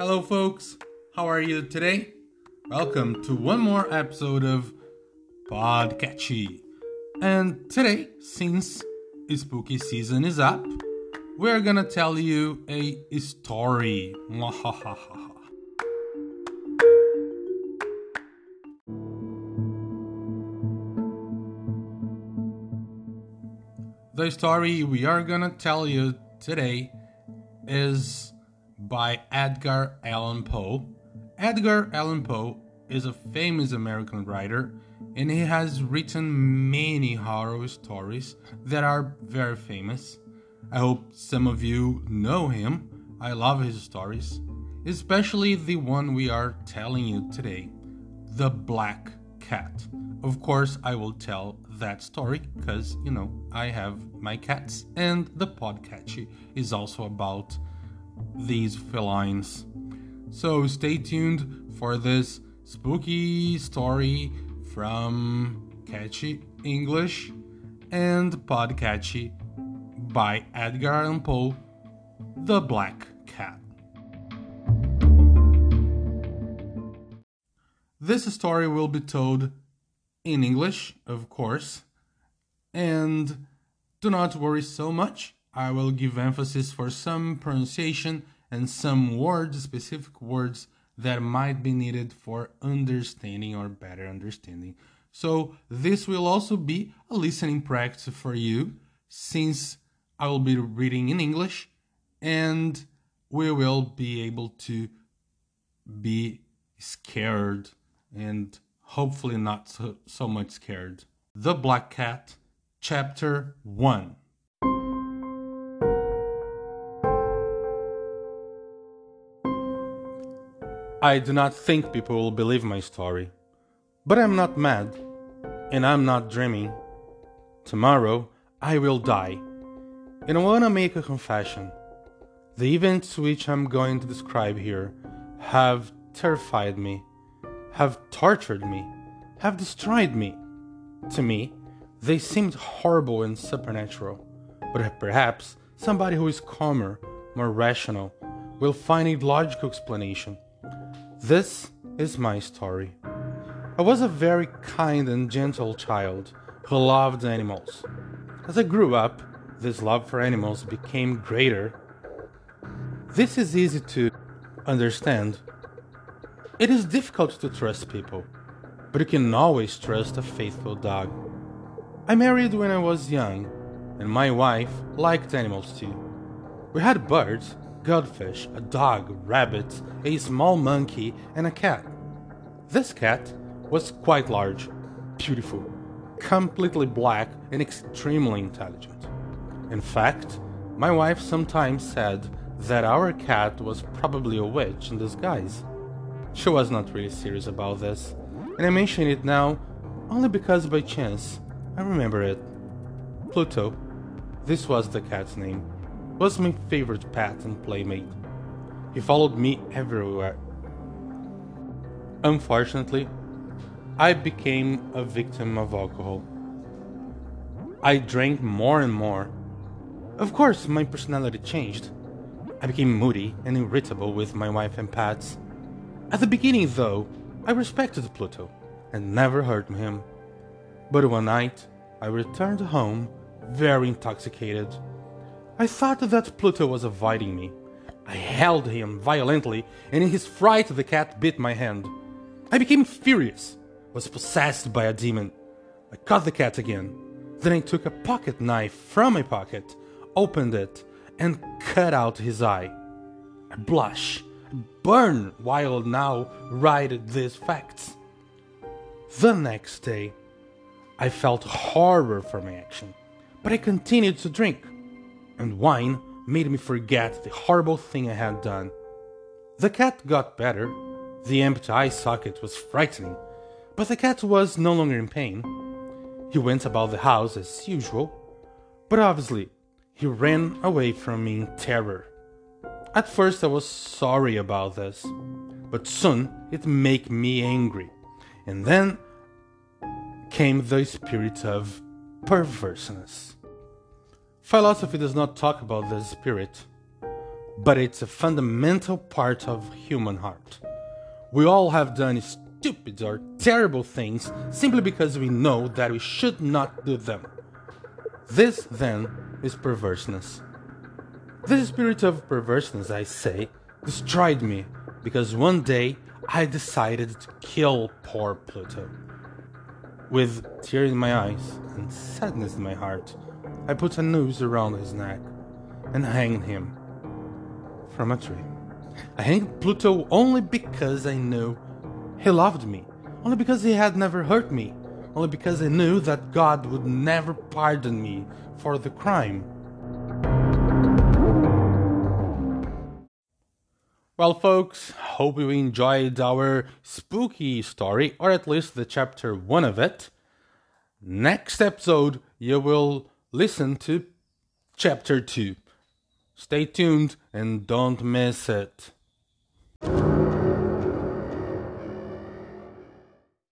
Hello, folks. How are you today? Welcome to one more episode of Podcatchy. And today, since spooky season is up, we're gonna tell you a story. the story we are gonna tell you today is by Edgar Allan Poe. Edgar Allan Poe is a famous American writer and he has written many horror stories that are very famous. I hope some of you know him. I love his stories, especially the one we are telling you today The Black Cat. Of course, I will tell that story because, you know, I have my cats, and the podcast is also about these felines. So stay tuned for this spooky story from Catchy English and Podcatchy by Edgar Allan Poe, The Black Cat. This story will be told in English, of course, and do not worry so much. I will give emphasis for some pronunciation and some words, specific words that might be needed for understanding or better understanding. So, this will also be a listening practice for you since I will be reading in English and we will be able to be scared and hopefully not so, so much scared. The Black Cat, Chapter 1. I do not think people will believe my story, but I'm not mad, and I'm not dreaming. Tomorrow I will die, and I want to make a confession. The events which I'm going to describe here have terrified me have tortured me, have destroyed me. To me, they seemed horrible and supernatural, but perhaps somebody who is calmer, more rational, will find a logical explanation. This is my story. I was a very kind and gentle child who loved animals. As I grew up, this love for animals became greater. This is easy to understand it is difficult to trust people, but you can always trust a faithful dog. I married when I was young, and my wife liked animals too. We had birds, goldfish, a dog, rabbits, a small monkey, and a cat. This cat was quite large, beautiful, completely black, and extremely intelligent. In fact, my wife sometimes said that our cat was probably a witch in disguise. She was not really serious about this, and I mention it now only because by chance I remember it. Pluto, this was the cat's name, was my favorite pet and playmate. He followed me everywhere. Unfortunately, I became a victim of alcohol. I drank more and more. Of course, my personality changed. I became moody and irritable with my wife and pets. At the beginning, though, I respected Pluto and never hurt him. But one night, I returned home very intoxicated. I thought that Pluto was avoiding me. I held him violently, and in his fright, the cat bit my hand. I became furious, was possessed by a demon. I caught the cat again. Then I took a pocket knife from my pocket, opened it, and cut out his eye. I blush burn while now write these facts. The next day, I felt horror for my action, but I continued to drink, and wine made me forget the horrible thing I had done. The cat got better. The empty eye socket was frightening, but the cat was no longer in pain. He went about the house as usual, but obviously he ran away from me in terror. At first I was sorry about this, but soon it made me angry. And then came the spirit of perverseness. Philosophy does not talk about the spirit, but it's a fundamental part of human heart. We all have done stupid or terrible things simply because we know that we should not do them. This, then, is perverseness. This spirit of perverseness, I say, destroyed me because one day I decided to kill poor Pluto. With tears in my eyes and sadness in my heart, I put a noose around his neck and hanged him from a tree. I hanged Pluto only because I knew he loved me, only because he had never hurt me, only because I knew that God would never pardon me for the crime. Well, folks, hope you enjoyed our spooky story, or at least the chapter one of it. Next episode, you will listen to chapter two. Stay tuned and don't miss it.